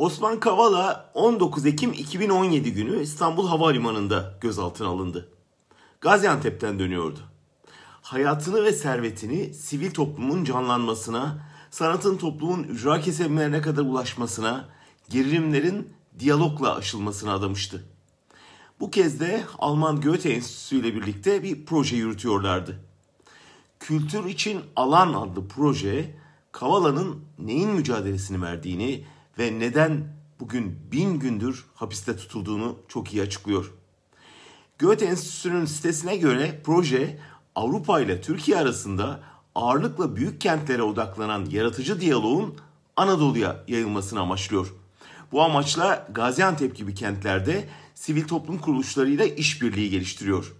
Osman Kavala 19 Ekim 2017 günü İstanbul Havalimanı'nda gözaltına alındı. Gaziantep'ten dönüyordu. Hayatını ve servetini sivil toplumun canlanmasına, sanatın toplumun ücra kesimlerine kadar ulaşmasına, gerilimlerin diyalogla aşılmasına adamıştı. Bu kez de Alman Goethe Enstitüsü ile birlikte bir proje yürütüyorlardı. Kültür için Alan adlı proje, Kavala'nın neyin mücadelesini verdiğini ve neden bugün bin gündür hapiste tutulduğunu çok iyi açıklıyor. Goethe Enstitüsü'nün sitesine göre proje Avrupa ile Türkiye arasında ağırlıkla büyük kentlere odaklanan yaratıcı diyaloğun Anadolu'ya yayılmasını amaçlıyor. Bu amaçla Gaziantep gibi kentlerde sivil toplum kuruluşlarıyla işbirliği geliştiriyor.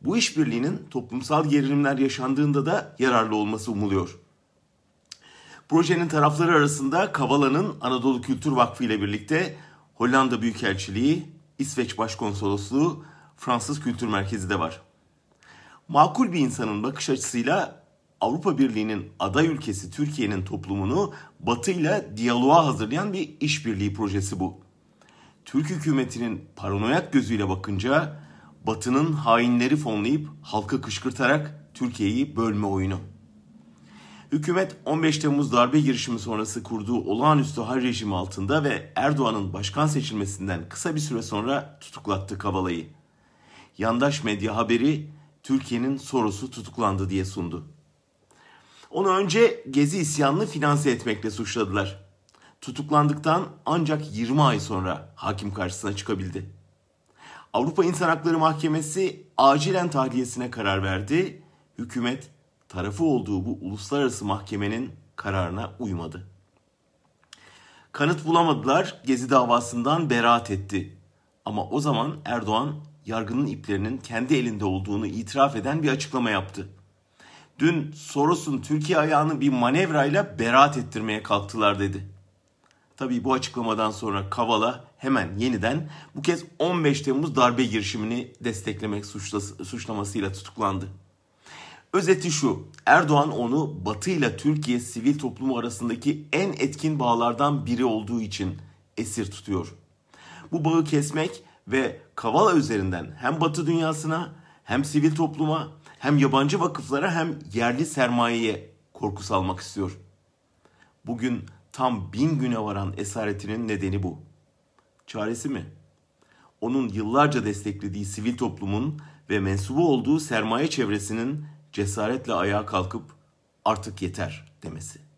Bu işbirliğinin toplumsal gerilimler yaşandığında da yararlı olması umuluyor. Projenin tarafları arasında Kavala'nın Anadolu Kültür Vakfı ile birlikte Hollanda Büyükelçiliği, İsveç Başkonsolosluğu, Fransız Kültür Merkezi de var. Makul bir insanın bakış açısıyla Avrupa Birliği'nin aday ülkesi Türkiye'nin toplumunu Batı ile diyaloğa hazırlayan bir işbirliği projesi bu. Türk hükümetinin paranoyak gözüyle bakınca Batı'nın hainleri fonlayıp halkı kışkırtarak Türkiye'yi bölme oyunu. Hükümet 15 Temmuz darbe girişimi sonrası kurduğu olağanüstü hal rejimi altında ve Erdoğan'ın başkan seçilmesinden kısa bir süre sonra tutuklattı Kavala'yı. Yandaş medya haberi Türkiye'nin Soros'u tutuklandı diye sundu. Onu önce Gezi isyanını finanse etmekle suçladılar. Tutuklandıktan ancak 20 ay sonra hakim karşısına çıkabildi. Avrupa İnsan Hakları Mahkemesi acilen tahliyesine karar verdi. Hükümet tarafı olduğu bu uluslararası mahkemenin kararına uymadı. Kanıt bulamadılar, Gezi davasından beraat etti. Ama o zaman Erdoğan yargının iplerinin kendi elinde olduğunu itiraf eden bir açıklama yaptı. Dün Soros'un Türkiye ayağını bir manevrayla beraat ettirmeye kalktılar dedi. Tabii bu açıklamadan sonra Kavala hemen yeniden bu kez 15 Temmuz darbe girişimini desteklemek suçlamasıyla tutuklandı. Özeti şu, Erdoğan onu Batı ile Türkiye sivil toplumu arasındaki en etkin bağlardan biri olduğu için esir tutuyor. Bu bağı kesmek ve Kavala üzerinden hem Batı dünyasına hem sivil topluma hem yabancı vakıflara hem yerli sermayeye korku salmak istiyor. Bugün tam bin güne varan esaretinin nedeni bu. Çaresi mi? Onun yıllarca desteklediği sivil toplumun ve mensubu olduğu sermaye çevresinin cesaretle ayağa kalkıp artık yeter demesi.